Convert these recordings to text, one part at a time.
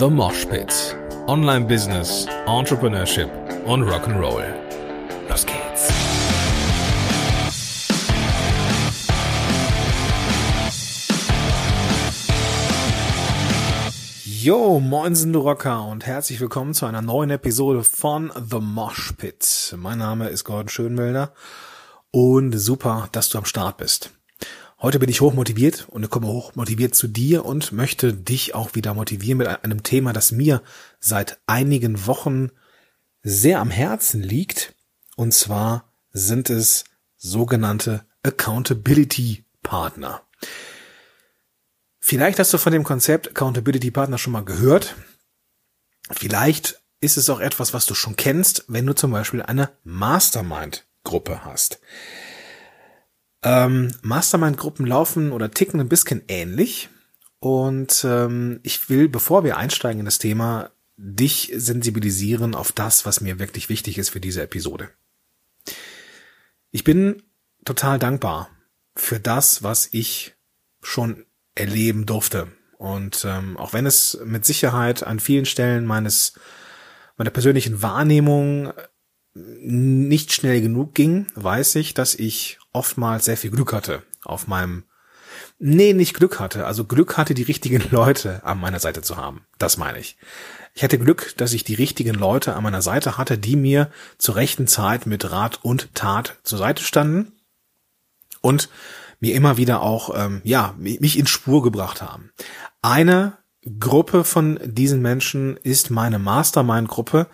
The Mosh Pit. Online Business, Entrepreneurship und Rock'n'Roll. Los geht's. Yo, moinsen du Rocker und herzlich willkommen zu einer neuen Episode von The Mosh Pit. Mein Name ist Gordon Schönwälder und super, dass du am Start bist. Heute bin ich hochmotiviert und komme hochmotiviert zu dir und möchte dich auch wieder motivieren mit einem Thema, das mir seit einigen Wochen sehr am Herzen liegt. Und zwar sind es sogenannte Accountability Partner. Vielleicht hast du von dem Konzept Accountability Partner schon mal gehört. Vielleicht ist es auch etwas, was du schon kennst, wenn du zum Beispiel eine Mastermind Gruppe hast. Ähm, Mastermind-Gruppen laufen oder ticken ein bisschen ähnlich. Und ähm, ich will, bevor wir einsteigen in das Thema, dich sensibilisieren auf das, was mir wirklich wichtig ist für diese Episode. Ich bin total dankbar für das, was ich schon erleben durfte. Und ähm, auch wenn es mit Sicherheit an vielen Stellen meines meiner persönlichen Wahrnehmung nicht schnell genug ging, weiß ich, dass ich oftmals sehr viel Glück hatte auf meinem Nee, nicht Glück hatte. Also Glück hatte, die richtigen Leute an meiner Seite zu haben. Das meine ich. Ich hatte Glück, dass ich die richtigen Leute an meiner Seite hatte, die mir zur rechten Zeit mit Rat und Tat zur Seite standen und mir immer wieder auch, ähm, ja, mich in Spur gebracht haben. Eine Gruppe von diesen Menschen ist meine Mastermind-Gruppe.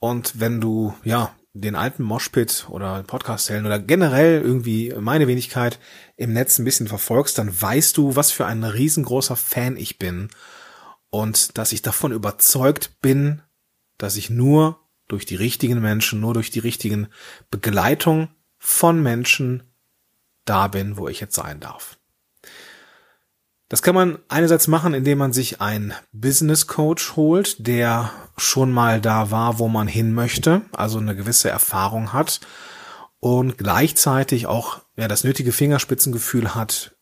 Und wenn du, ja, den alten Moshpit oder Podcast zählen oder generell irgendwie meine Wenigkeit im Netz ein bisschen verfolgst, dann weißt du, was für ein riesengroßer Fan ich bin und dass ich davon überzeugt bin, dass ich nur durch die richtigen Menschen, nur durch die richtigen Begleitung von Menschen da bin, wo ich jetzt sein darf. Das kann man einerseits machen, indem man sich einen Business Coach holt, der schon mal da war, wo man hin möchte, also eine gewisse Erfahrung hat und gleichzeitig auch ja, das nötige Fingerspitzengefühl hat,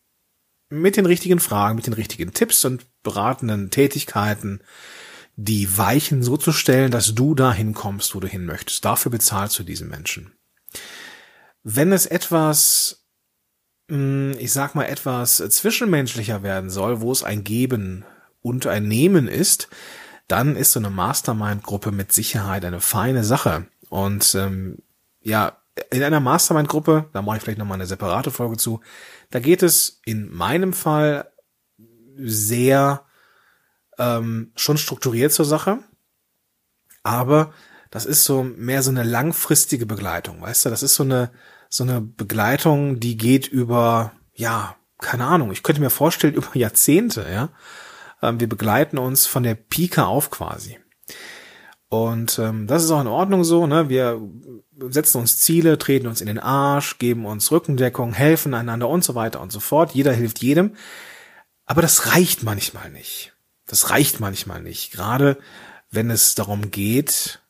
mit den richtigen Fragen, mit den richtigen Tipps und beratenden Tätigkeiten die Weichen so zu stellen, dass du dahin kommst, wo du hin möchtest. Dafür bezahlst du diesen Menschen. Wenn es etwas ich sag mal, etwas zwischenmenschlicher werden soll, wo es ein Geben und ein Nehmen ist, dann ist so eine Mastermind-Gruppe mit Sicherheit eine feine Sache. Und ähm, ja, in einer Mastermind-Gruppe, da mache ich vielleicht nochmal eine separate Folge zu, da geht es in meinem Fall sehr ähm, schon strukturiert zur Sache, aber das ist so mehr so eine langfristige Begleitung, weißt du, das ist so eine so eine Begleitung, die geht über, ja, keine Ahnung, ich könnte mir vorstellen, über Jahrzehnte, ja. Ähm, wir begleiten uns von der Pike auf quasi. Und ähm, das ist auch in Ordnung so, ne? Wir setzen uns Ziele, treten uns in den Arsch, geben uns Rückendeckung, helfen einander und so weiter und so fort. Jeder hilft jedem. Aber das reicht manchmal nicht. Das reicht manchmal nicht. Gerade wenn es darum geht,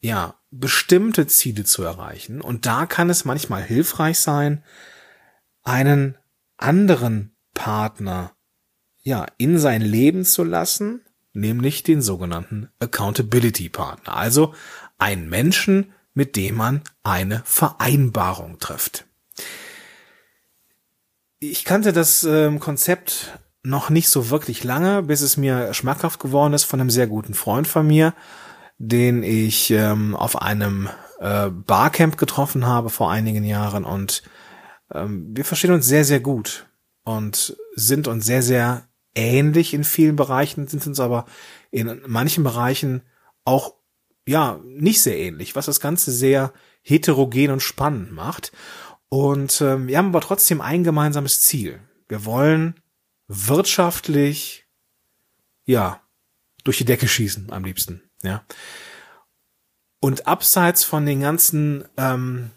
ja, bestimmte Ziele zu erreichen. Und da kann es manchmal hilfreich sein, einen anderen Partner, ja, in sein Leben zu lassen, nämlich den sogenannten Accountability Partner. Also einen Menschen, mit dem man eine Vereinbarung trifft. Ich kannte das äh, Konzept noch nicht so wirklich lange, bis es mir schmackhaft geworden ist von einem sehr guten Freund von mir, den ich ähm, auf einem äh, Barcamp getroffen habe vor einigen Jahren und ähm, wir verstehen uns sehr, sehr gut und sind uns sehr, sehr ähnlich in vielen Bereichen, sind uns aber in manchen Bereichen auch ja nicht sehr ähnlich, was das Ganze sehr heterogen und spannend macht. Und ähm, wir haben aber trotzdem ein gemeinsames Ziel. Wir wollen wirtschaftlich ja durch die Decke schießen am liebsten. Ja. Und abseits von den ganzen, ähm,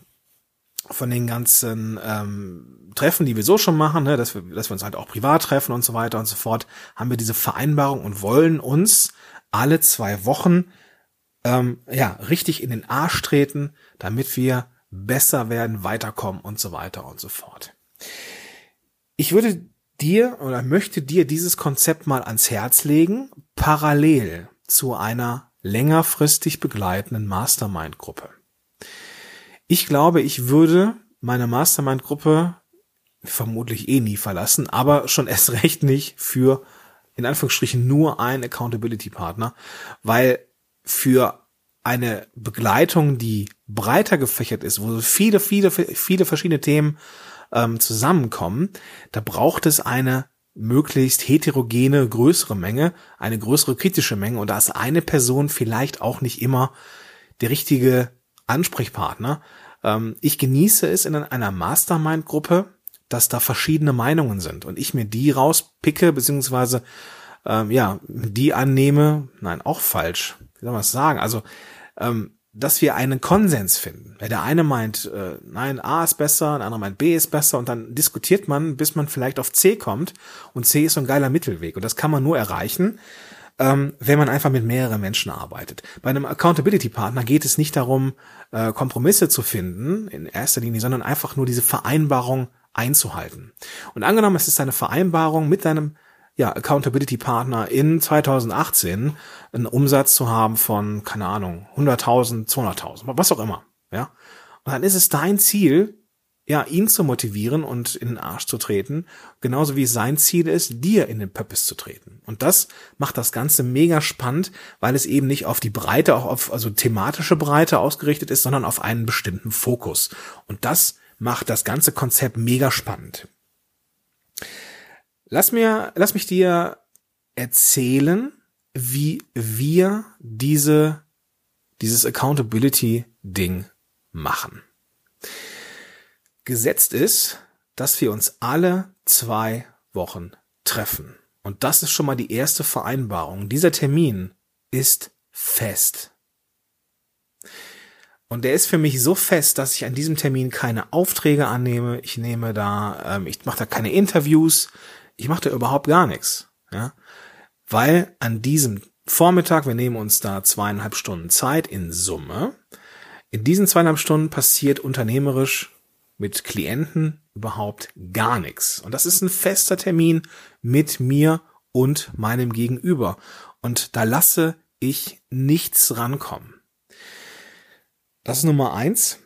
von den ganzen ähm, Treffen, die wir so schon machen, ne, dass wir, dass wir uns halt auch privat treffen und so weiter und so fort, haben wir diese Vereinbarung und wollen uns alle zwei Wochen ähm, ja richtig in den Arsch treten, damit wir besser werden, weiterkommen und so weiter und so fort. Ich würde dir oder möchte dir dieses Konzept mal ans Herz legen, parallel zu einer längerfristig begleitenden Mastermind-Gruppe. Ich glaube, ich würde meine Mastermind-Gruppe vermutlich eh nie verlassen, aber schon erst recht nicht für in Anführungsstrichen nur einen Accountability-Partner, weil für eine Begleitung, die breiter gefächert ist, wo viele, viele, viele verschiedene Themen ähm, zusammenkommen, da braucht es eine möglichst heterogene, größere Menge, eine größere kritische Menge und da ist eine Person vielleicht auch nicht immer der richtige Ansprechpartner. Ähm, ich genieße es in einer Mastermind-Gruppe, dass da verschiedene Meinungen sind und ich mir die rauspicke, beziehungsweise ähm, ja, die annehme, nein, auch falsch, wie soll man das sagen? Also, ähm, dass wir einen Konsens finden. Weil der eine meint, äh, nein, A ist besser, der andere meint B ist besser und dann diskutiert man, bis man vielleicht auf C kommt und C ist so ein geiler Mittelweg und das kann man nur erreichen, ähm, wenn man einfach mit mehreren Menschen arbeitet. Bei einem Accountability-Partner geht es nicht darum, äh, Kompromisse zu finden in erster Linie, sondern einfach nur diese Vereinbarung einzuhalten. Und angenommen, es ist eine Vereinbarung mit deinem ja, Accountability Partner in 2018 einen Umsatz zu haben von, keine Ahnung, 100.000, 200.000, was auch immer, ja. Und dann ist es dein Ziel, ja, ihn zu motivieren und in den Arsch zu treten, genauso wie sein Ziel ist, dir in den Pöppis zu treten. Und das macht das Ganze mega spannend, weil es eben nicht auf die Breite, auch auf, also thematische Breite ausgerichtet ist, sondern auf einen bestimmten Fokus. Und das macht das ganze Konzept mega spannend. Lass mir, lass mich dir erzählen, wie wir diese, dieses Accountability-Ding machen. Gesetzt ist, dass wir uns alle zwei Wochen treffen. Und das ist schon mal die erste Vereinbarung. Dieser Termin ist fest. Und der ist für mich so fest, dass ich an diesem Termin keine Aufträge annehme. Ich nehme da, ähm, ich mache da keine Interviews ich mache da überhaupt gar nichts, ja, weil an diesem Vormittag, wir nehmen uns da zweieinhalb Stunden Zeit in Summe, in diesen zweieinhalb Stunden passiert unternehmerisch mit Klienten überhaupt gar nichts. Und das ist ein fester Termin mit mir und meinem Gegenüber. Und da lasse ich nichts rankommen. Das ist Nummer eins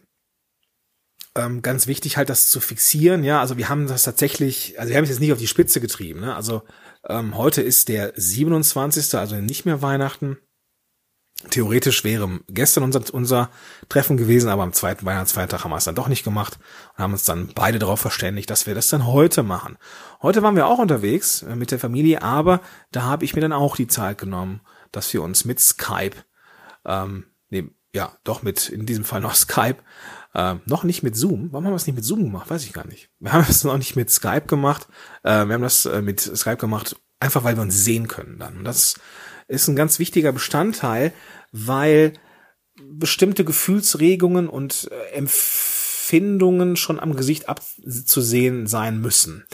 ähm, ganz wichtig halt das zu fixieren. Ja, also wir haben das tatsächlich, also wir haben es jetzt nicht auf die Spitze getrieben. Ne? Also ähm, heute ist der 27., also nicht mehr Weihnachten. Theoretisch wäre gestern unser, unser Treffen gewesen, aber am zweiten Weihnachtsfeiertag haben wir es dann doch nicht gemacht und haben uns dann beide darauf verständigt, dass wir das dann heute machen. Heute waren wir auch unterwegs äh, mit der Familie, aber da habe ich mir dann auch die Zeit genommen, dass wir uns mit Skype, ähm, nee, ja, doch mit in diesem Fall noch Skype, äh, noch nicht mit Zoom. Warum haben wir es nicht mit Zoom gemacht? Weiß ich gar nicht. Wir haben es noch nicht mit Skype gemacht. Äh, wir haben das äh, mit Skype gemacht, einfach weil wir uns sehen können dann. Und das ist ein ganz wichtiger Bestandteil, weil bestimmte Gefühlsregungen und äh, Empfindungen schon am Gesicht abzusehen sein müssen.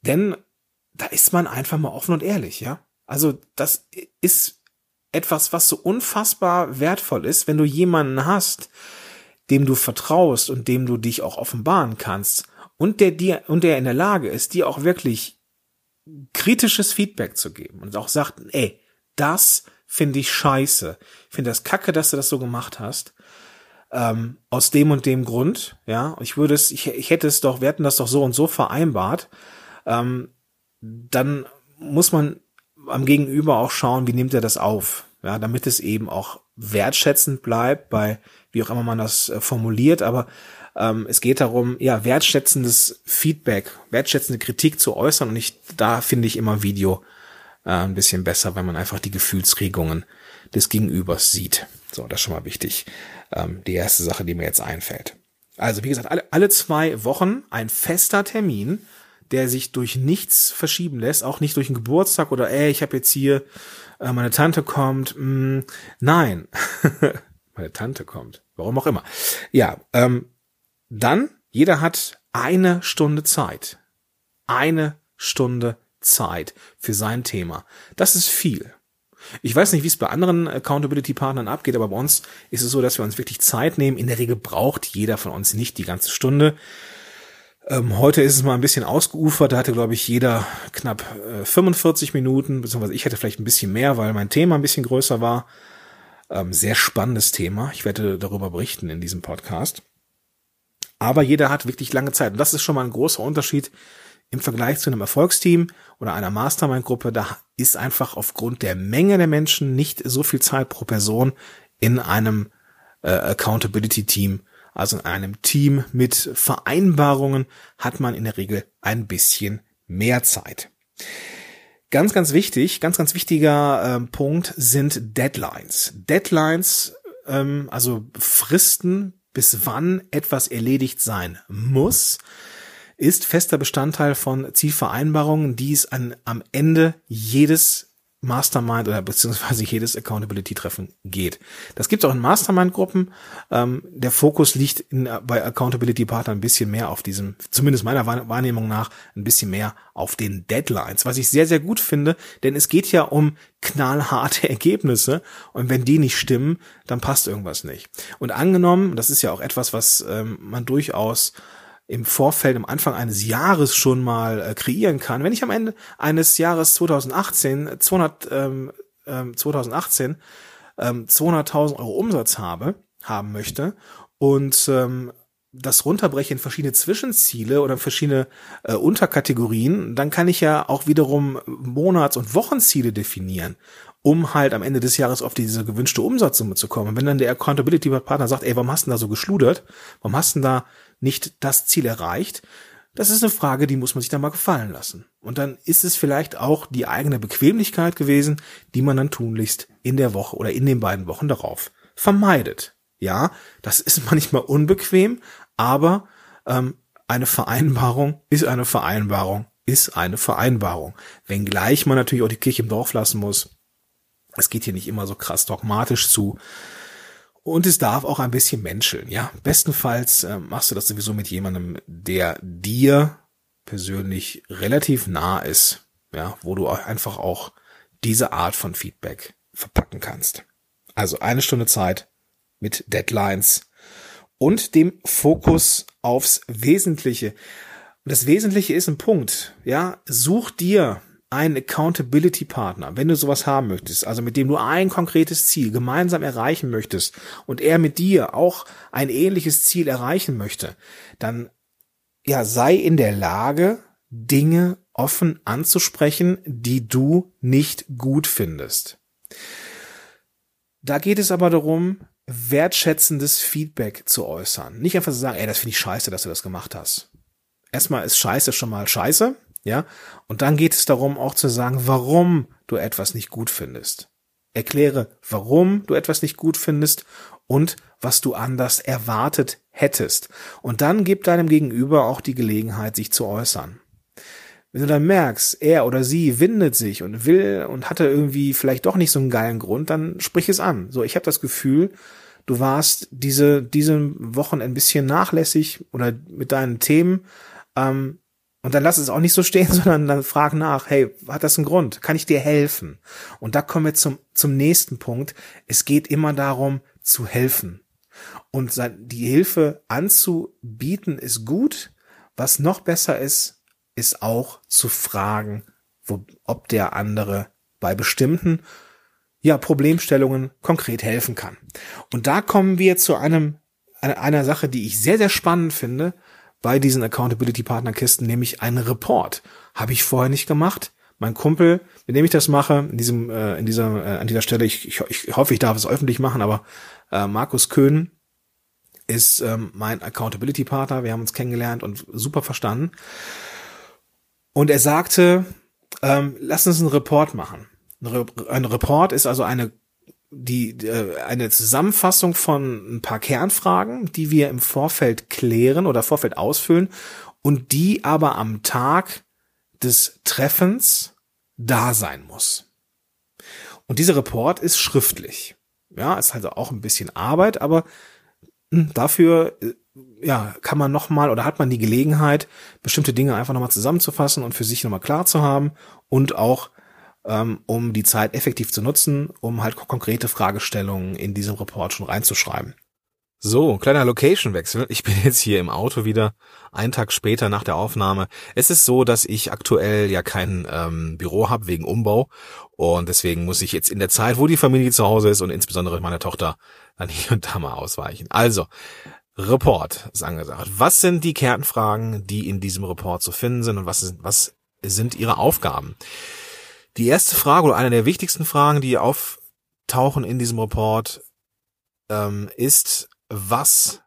Denn da ist man einfach mal offen und ehrlich, ja. Also das ist etwas, was so unfassbar wertvoll ist, wenn du jemanden hast, dem du vertraust und dem du dich auch offenbaren kannst und der dir und der in der Lage ist, dir auch wirklich kritisches Feedback zu geben und auch sagt, ey, das finde ich scheiße, finde das kacke, dass du das so gemacht hast, ähm, aus dem und dem Grund, ja, ich würde es, ich, ich hätte es doch, wir hätten das doch so und so vereinbart, ähm, dann muss man am Gegenüber auch schauen, wie nimmt er das auf, ja, damit es eben auch wertschätzend bleibt bei wie auch immer man das äh, formuliert, aber ähm, es geht darum, ja, wertschätzendes Feedback, wertschätzende Kritik zu äußern und ich, da finde ich immer Video äh, ein bisschen besser, wenn man einfach die Gefühlsregungen des Gegenübers sieht. So, das ist schon mal wichtig. Ähm, die erste Sache, die mir jetzt einfällt. Also, wie gesagt, alle, alle zwei Wochen ein fester Termin, der sich durch nichts verschieben lässt, auch nicht durch einen Geburtstag oder ey, ich habe jetzt hier, äh, meine Tante kommt. Mh, mm, nein, meine Tante kommt. Warum auch immer. Ja, ähm, dann, jeder hat eine Stunde Zeit. Eine Stunde Zeit für sein Thema. Das ist viel. Ich weiß nicht, wie es bei anderen Accountability-Partnern abgeht, aber bei uns ist es so, dass wir uns wirklich Zeit nehmen. In der Regel braucht jeder von uns nicht die ganze Stunde. Ähm, heute ist es mal ein bisschen ausgeufert. Da hatte, glaube ich, jeder knapp äh, 45 Minuten, beziehungsweise ich hätte vielleicht ein bisschen mehr, weil mein Thema ein bisschen größer war. Ähm, sehr spannendes Thema. Ich werde darüber berichten in diesem Podcast. Aber jeder hat wirklich lange Zeit. Und das ist schon mal ein großer Unterschied im Vergleich zu einem Erfolgsteam oder einer Mastermind-Gruppe. Da ist einfach aufgrund der Menge der Menschen nicht so viel Zeit pro Person in einem äh, Accountability-Team also in einem Team mit Vereinbarungen hat man in der Regel ein bisschen mehr Zeit. Ganz, ganz wichtig, ganz, ganz wichtiger äh, Punkt sind Deadlines. Deadlines, ähm, also Fristen, bis wann etwas erledigt sein muss, ist fester Bestandteil von Zielvereinbarungen, die es an, am Ende jedes Mastermind oder beziehungsweise jedes Accountability-Treffen geht. Das gibt es auch in Mastermind-Gruppen. Ähm, der Fokus liegt in, bei Accountability-Partnern ein bisschen mehr auf diesem, zumindest meiner Wahrnehmung nach, ein bisschen mehr auf den Deadlines, was ich sehr, sehr gut finde, denn es geht ja um knallharte Ergebnisse und wenn die nicht stimmen, dann passt irgendwas nicht. Und angenommen, das ist ja auch etwas, was ähm, man durchaus im Vorfeld, am Anfang eines Jahres schon mal äh, kreieren kann. Wenn ich am Ende eines Jahres 2018 200, ähm, ähm, 2018 ähm, 200.000 Euro Umsatz habe, haben möchte und ähm, das runterbreche in verschiedene Zwischenziele oder verschiedene äh, Unterkategorien, dann kann ich ja auch wiederum Monats- und Wochenziele definieren, um halt am Ende des Jahres auf diese gewünschte Umsatzsumme zu kommen. wenn dann der Accountability Partner sagt, ey, warum hast du da so geschludert? Warum hast du da nicht das Ziel erreicht? Das ist eine Frage, die muss man sich dann mal gefallen lassen. Und dann ist es vielleicht auch die eigene Bequemlichkeit gewesen, die man dann tunlichst in der Woche oder in den beiden Wochen darauf vermeidet. Ja, das ist manchmal unbequem, aber ähm, eine Vereinbarung ist eine Vereinbarung, ist eine Vereinbarung. Wenngleich man natürlich auch die Kirche im Dorf lassen muss. Es geht hier nicht immer so krass dogmatisch zu. Und es darf auch ein bisschen menscheln, ja. Bestenfalls äh, machst du das sowieso mit jemandem, der dir persönlich relativ nah ist, ja, wo du einfach auch diese Art von Feedback verpacken kannst. Also eine Stunde Zeit mit Deadlines und dem Fokus aufs Wesentliche. Und das Wesentliche ist ein Punkt, ja. Such dir einen Accountability Partner, wenn du sowas haben möchtest, also mit dem du ein konkretes Ziel gemeinsam erreichen möchtest und er mit dir auch ein ähnliches Ziel erreichen möchte, dann ja, sei in der Lage, Dinge offen anzusprechen, die du nicht gut findest. Da geht es aber darum, wertschätzendes Feedback zu äußern. Nicht einfach zu sagen, ey, das finde ich scheiße, dass du das gemacht hast. Erstmal ist scheiße schon mal scheiße, ja? Und dann geht es darum auch zu sagen, warum du etwas nicht gut findest. Erkläre, warum du etwas nicht gut findest und was du anders erwartet hättest. Und dann gib deinem Gegenüber auch die Gelegenheit, sich zu äußern. Wenn du dann merkst, er oder sie windet sich und will und hatte irgendwie vielleicht doch nicht so einen geilen Grund, dann sprich es an. So, ich habe das Gefühl, du warst diese diese Wochen ein bisschen nachlässig oder mit deinen Themen. Ähm, und dann lass es auch nicht so stehen, sondern dann frag nach, hey, hat das einen Grund? Kann ich dir helfen? Und da kommen wir zum, zum nächsten Punkt. Es geht immer darum, zu helfen. Und die Hilfe anzubieten ist gut. Was noch besser ist, ist auch zu fragen, wo, ob der andere bei bestimmten ja, Problemstellungen konkret helfen kann. Und da kommen wir zu einem, einer Sache, die ich sehr, sehr spannend finde, bei diesen Accountability-Partnerkisten, nämlich einen Report. Habe ich vorher nicht gemacht. Mein Kumpel, mit dem ich das mache, in diesem, äh, in dieser, äh, an dieser Stelle, ich, ich, ich hoffe, ich darf es öffentlich machen, aber äh, Markus Köhn ist ähm, mein Accountability-Partner. Wir haben uns kennengelernt und super verstanden. Und er sagte, ähm, lass uns einen Report machen. Ein, ein Report ist also eine die äh, eine Zusammenfassung von ein paar Kernfragen, die wir im Vorfeld klären oder Vorfeld ausfüllen und die aber am Tag des Treffens da sein muss. Und dieser Report ist schriftlich. Ja, ist also auch ein bisschen Arbeit, aber hm, dafür äh, ja, kann man nochmal oder hat man die Gelegenheit, bestimmte Dinge einfach nochmal zusammenzufassen und für sich nochmal klar zu haben und auch ähm, um die Zeit effektiv zu nutzen, um halt konkrete Fragestellungen in diesem Report schon reinzuschreiben. So, kleiner Location-Wechsel. Ich bin jetzt hier im Auto wieder, einen Tag später nach der Aufnahme. Es ist so, dass ich aktuell ja kein ähm, Büro habe wegen Umbau und deswegen muss ich jetzt in der Zeit, wo die Familie zu Hause ist und insbesondere meine Tochter, dann hier und da mal ausweichen. Also, Report ist angesagt. Was sind die Kernfragen, die in diesem Report zu finden sind und was, ist, was sind ihre Aufgaben? Die erste Frage oder eine der wichtigsten Fragen, die auftauchen in diesem Report, ähm, ist, was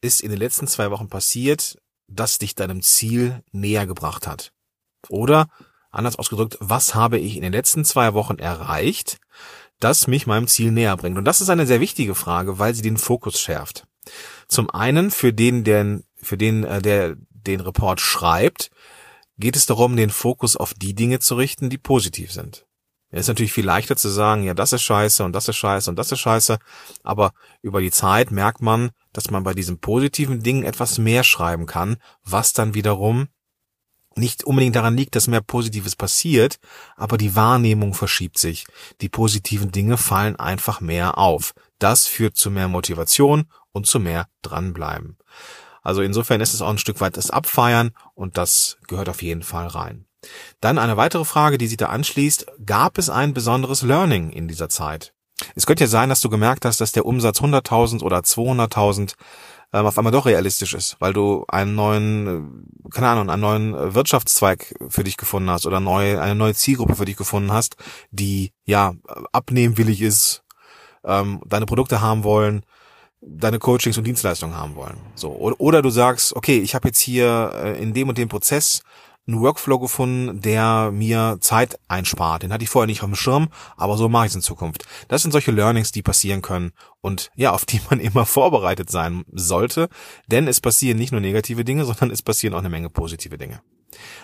ist in den letzten zwei Wochen passiert, das dich deinem Ziel näher gebracht hat? Oder anders ausgedrückt, was habe ich in den letzten zwei Wochen erreicht, das mich meinem Ziel näher bringt? Und das ist eine sehr wichtige Frage, weil sie den Fokus schärft. Zum einen für den, der, für den, äh, der den Report schreibt, geht es darum, den Fokus auf die Dinge zu richten, die positiv sind. Es ist natürlich viel leichter zu sagen, ja, das ist scheiße und das ist scheiße und das ist scheiße, aber über die Zeit merkt man, dass man bei diesen positiven Dingen etwas mehr schreiben kann, was dann wiederum nicht unbedingt daran liegt, dass mehr Positives passiert, aber die Wahrnehmung verschiebt sich. Die positiven Dinge fallen einfach mehr auf. Das führt zu mehr Motivation und zu mehr dranbleiben. Also insofern ist es auch ein Stück weit das Abfeiern und das gehört auf jeden Fall rein. Dann eine weitere Frage, die sich da anschließt. Gab es ein besonderes Learning in dieser Zeit? Es könnte ja sein, dass du gemerkt hast, dass der Umsatz 100.000 oder 200.000 ähm, auf einmal doch realistisch ist, weil du einen neuen, äh, keine Ahnung, einen neuen äh, Wirtschaftszweig für dich gefunden hast oder neu, eine neue Zielgruppe für dich gefunden hast, die ja abnehmwillig ist, ähm, deine Produkte haben wollen, deine Coachings und Dienstleistungen haben wollen. So oder, du sagst, okay, ich habe jetzt hier äh, in dem und dem Prozess einen Workflow gefunden, der mir Zeit einspart. Den hatte ich vorher nicht auf dem Schirm, aber so mache ich es in Zukunft. Das sind solche Learnings, die passieren können und ja, auf die man immer vorbereitet sein sollte, denn es passieren nicht nur negative Dinge, sondern es passieren auch eine Menge positive Dinge.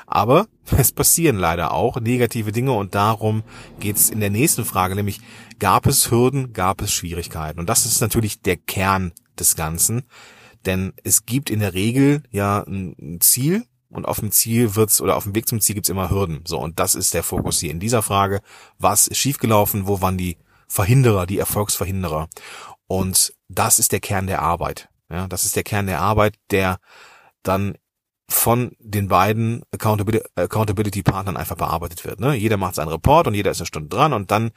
Aber es passieren leider auch negative Dinge und darum geht es in der nächsten Frage, nämlich gab es Hürden, gab es Schwierigkeiten? Und das ist natürlich der Kern des Ganzen, denn es gibt in der Regel ja ein Ziel, und auf dem Ziel wird's oder auf dem Weg zum Ziel gibt's immer Hürden. So und das ist der Fokus hier in dieser Frage. Was ist schiefgelaufen? Wo waren die Verhinderer, die Erfolgsverhinderer? Und das ist der Kern der Arbeit. Ja, das ist der Kern der Arbeit, der dann von den beiden Accountability-Partnern einfach bearbeitet wird. Ne? Jeder macht seinen Report und jeder ist eine Stunde dran und dann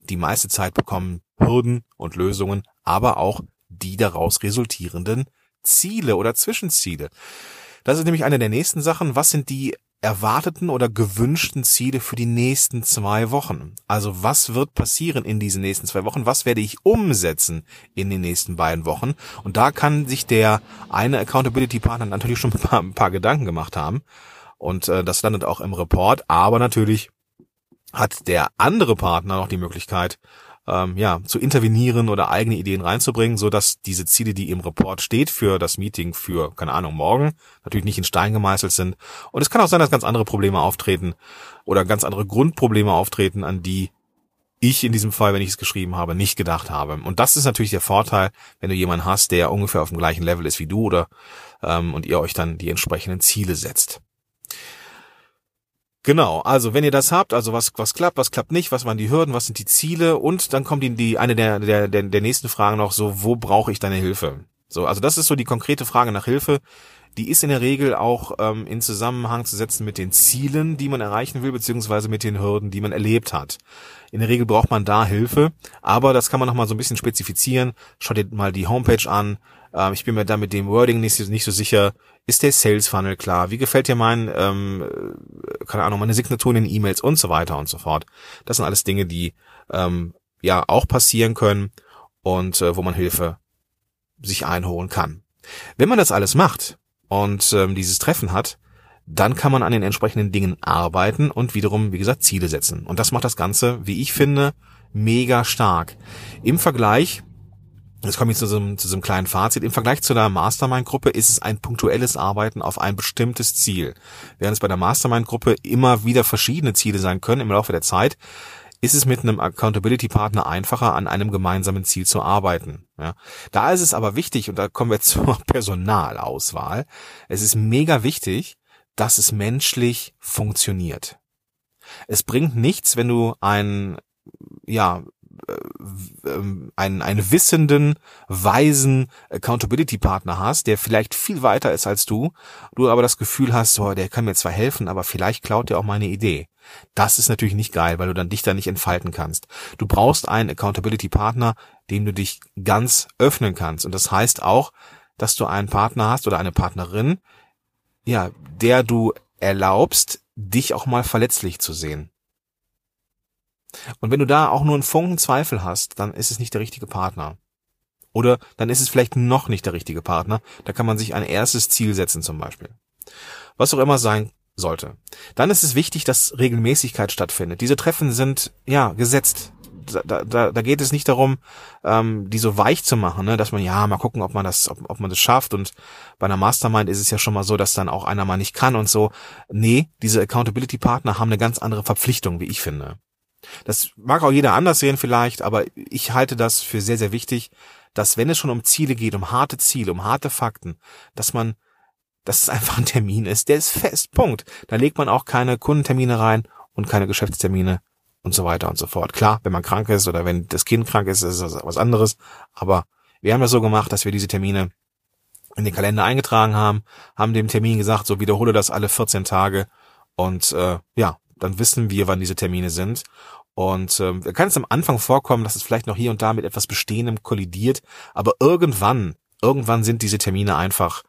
die meiste Zeit bekommen Hürden und Lösungen, aber auch die daraus resultierenden Ziele oder Zwischenziele. Das ist nämlich eine der nächsten Sachen. Was sind die erwarteten oder gewünschten Ziele für die nächsten zwei Wochen? Also was wird passieren in diesen nächsten zwei Wochen? Was werde ich umsetzen in den nächsten beiden Wochen? Und da kann sich der eine Accountability Partner natürlich schon ein paar, ein paar Gedanken gemacht haben. Und äh, das landet auch im Report. Aber natürlich hat der andere Partner noch die Möglichkeit, ähm, ja, zu intervenieren oder eigene Ideen reinzubringen, so dass diese Ziele, die im Report steht für das Meeting für, keine Ahnung, morgen, natürlich nicht in Stein gemeißelt sind. Und es kann auch sein, dass ganz andere Probleme auftreten oder ganz andere Grundprobleme auftreten, an die ich in diesem Fall, wenn ich es geschrieben habe, nicht gedacht habe. Und das ist natürlich der Vorteil, wenn du jemanden hast, der ungefähr auf dem gleichen Level ist wie du oder ähm, und ihr euch dann die entsprechenden Ziele setzt. Genau, also wenn ihr das habt, also was, was klappt, was klappt nicht, was waren die Hürden, was sind die Ziele und dann kommt die, die eine der, der, der, der nächsten Fragen noch so, wo brauche ich deine Hilfe? So, also das ist so die konkrete Frage nach Hilfe. Die ist in der Regel auch ähm, in Zusammenhang zu setzen mit den Zielen, die man erreichen will, beziehungsweise mit den Hürden, die man erlebt hat. In der Regel braucht man da Hilfe, aber das kann man nochmal so ein bisschen spezifizieren. Schaut dir mal die Homepage an. Ähm, ich bin mir da mit dem Wording nicht, nicht so sicher. Ist der Sales Funnel klar? Wie gefällt dir mein, ähm, äh, keine Ahnung, meine Signaturen in E-Mails und so weiter und so fort. Das sind alles Dinge, die ähm, ja auch passieren können und äh, wo man Hilfe sich einholen kann. Wenn man das alles macht und ähm, dieses Treffen hat, dann kann man an den entsprechenden Dingen arbeiten und wiederum, wie gesagt, Ziele setzen. Und das macht das Ganze, wie ich finde, mega stark. Im Vergleich Jetzt komme ich zu so, einem, zu so einem kleinen Fazit. Im Vergleich zu der Mastermind-Gruppe ist es ein punktuelles Arbeiten auf ein bestimmtes Ziel. Während es bei der Mastermind-Gruppe immer wieder verschiedene Ziele sein können im Laufe der Zeit, ist es mit einem Accountability-Partner einfacher, an einem gemeinsamen Ziel zu arbeiten. Ja. Da ist es aber wichtig, und da kommen wir zur Personalauswahl, es ist mega wichtig, dass es menschlich funktioniert. Es bringt nichts, wenn du einen ja, einen, einen wissenden, weisen Accountability-Partner hast, der vielleicht viel weiter ist als du, du aber das Gefühl hast, so, der kann mir zwar helfen, aber vielleicht klaut dir auch meine Idee. Das ist natürlich nicht geil, weil du dann dich da nicht entfalten kannst. Du brauchst einen Accountability-Partner, dem du dich ganz öffnen kannst. Und das heißt auch, dass du einen Partner hast oder eine Partnerin, ja, der du erlaubst, dich auch mal verletzlich zu sehen. Und wenn du da auch nur einen Funken Zweifel hast, dann ist es nicht der richtige Partner. Oder dann ist es vielleicht noch nicht der richtige Partner. Da kann man sich ein erstes Ziel setzen zum Beispiel. Was auch immer sein sollte. Dann ist es wichtig, dass Regelmäßigkeit stattfindet. Diese Treffen sind ja gesetzt. Da, da, da geht es nicht darum, ähm, die so weich zu machen, ne? dass man ja mal gucken, ob man das, ob, ob man das schafft. Und bei einer Mastermind ist es ja schon mal so, dass dann auch einer mal nicht kann und so. Nee, diese Accountability Partner haben eine ganz andere Verpflichtung, wie ich finde. Das mag auch jeder anders sehen vielleicht, aber ich halte das für sehr, sehr wichtig, dass wenn es schon um Ziele geht, um harte Ziele, um harte Fakten, dass man, dass es einfach ein Termin ist, der ist fest, Punkt. Da legt man auch keine Kundentermine rein und keine Geschäftstermine und so weiter und so fort. Klar, wenn man krank ist oder wenn das Kind krank ist, ist das was anderes, aber wir haben das so gemacht, dass wir diese Termine in den Kalender eingetragen haben, haben dem Termin gesagt, so wiederhole das alle 14 Tage und äh, ja, dann wissen wir, wann diese Termine sind. Und ähm, kann es am Anfang vorkommen, dass es vielleicht noch hier und da mit etwas Bestehendem kollidiert, aber irgendwann, irgendwann sind diese Termine einfach,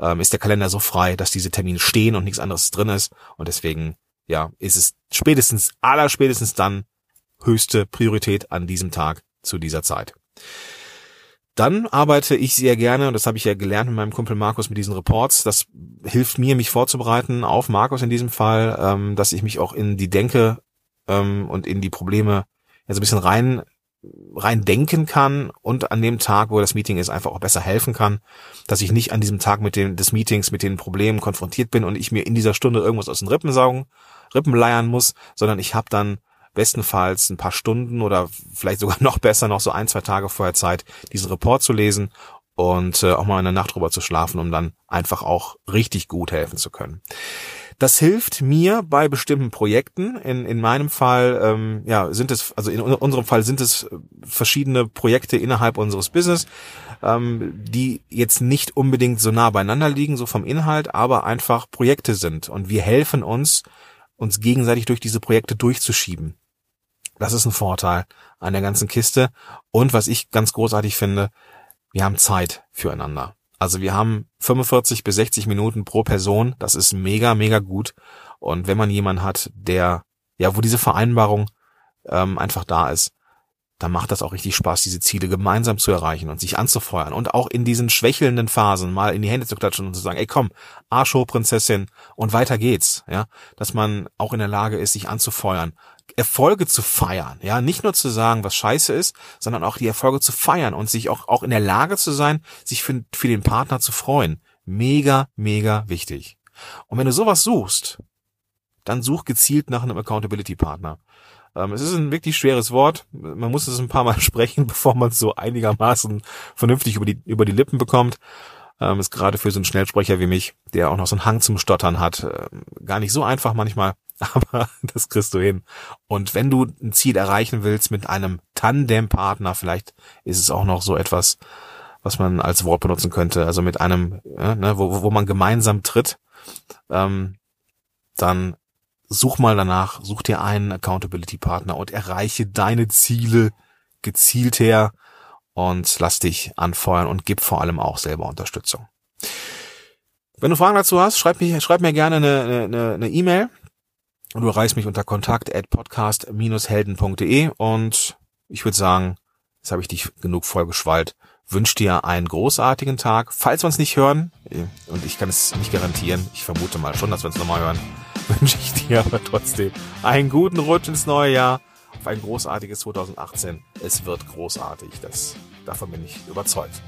ähm, ist der Kalender so frei, dass diese Termine stehen und nichts anderes drin ist. Und deswegen, ja, ist es spätestens, aller spätestens dann höchste Priorität an diesem Tag zu dieser Zeit. Dann arbeite ich sehr gerne, und das habe ich ja gelernt mit meinem Kumpel Markus mit diesen Reports, das hilft mir, mich vorzubereiten auf Markus in diesem Fall, ähm, dass ich mich auch in die Denke ähm, und in die Probleme ja so ein bisschen rein rein denken kann und an dem Tag, wo das Meeting ist, einfach auch besser helfen kann, dass ich nicht an diesem Tag mit dem des Meetings mit den Problemen konfrontiert bin und ich mir in dieser Stunde irgendwas aus den Rippen saugen, Rippen leiern muss, sondern ich habe dann bestenfalls ein paar Stunden oder vielleicht sogar noch besser noch so ein, zwei Tage vorher Zeit, diesen Report zu lesen und äh, auch mal in der Nacht drüber zu schlafen, um dann einfach auch richtig gut helfen zu können. Das hilft mir bei bestimmten Projekten. In, in meinem Fall, ähm, ja, sind es, also in unserem Fall sind es verschiedene Projekte innerhalb unseres Business, ähm, die jetzt nicht unbedingt so nah beieinander liegen, so vom Inhalt, aber einfach Projekte sind. Und wir helfen uns, uns gegenseitig durch diese Projekte durchzuschieben. Das ist ein Vorteil an der ganzen Kiste. Und was ich ganz großartig finde, wir haben Zeit füreinander. Also wir haben 45 bis 60 Minuten pro Person. Das ist mega, mega gut. Und wenn man jemanden hat, der, ja, wo diese Vereinbarung ähm, einfach da ist, dann macht das auch richtig Spaß, diese Ziele gemeinsam zu erreichen und sich anzufeuern und auch in diesen schwächelnden Phasen mal in die Hände zu klatschen und zu sagen, ey komm, Arsch Prinzessin und weiter geht's, ja, dass man auch in der Lage ist, sich anzufeuern, Erfolge zu feiern, ja, nicht nur zu sagen, was scheiße ist, sondern auch die Erfolge zu feiern und sich auch, auch in der Lage zu sein, sich für, für den Partner zu freuen. Mega, mega wichtig. Und wenn du sowas suchst, dann such gezielt nach einem Accountability-Partner. Ähm, es ist ein wirklich schweres Wort. Man muss es ein paar Mal sprechen, bevor man es so einigermaßen vernünftig über die, über die Lippen bekommt. Ähm, ist gerade für so einen Schnellsprecher wie mich, der auch noch so einen Hang zum Stottern hat, äh, gar nicht so einfach manchmal, aber das kriegst du hin. Und wenn du ein Ziel erreichen willst mit einem Tandempartner, vielleicht ist es auch noch so etwas, was man als Wort benutzen könnte, also mit einem, ne, wo, wo man gemeinsam tritt, ähm, dann such mal danach, such dir einen Accountability-Partner und erreiche deine Ziele gezielt her und lass dich anfeuern und gib vor allem auch selber Unterstützung. Wenn du Fragen dazu hast, schreib, mich, schreib mir gerne eine E-Mail eine, E und du erreichst mich unter kontakt at podcast-helden.de und ich würde sagen, jetzt habe ich dich genug vollgeschwallt. Wünsch dir einen großartigen Tag. Falls wir uns nicht hören, und ich kann es nicht garantieren, ich vermute mal schon, dass wir uns nochmal hören, wünsche ich dir aber trotzdem einen guten Rutsch ins neue Jahr, auf ein großartiges 2018. Es wird großartig, das, davon bin ich überzeugt.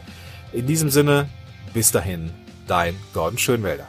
In diesem Sinne, bis dahin, dein Gordon Schönwälder.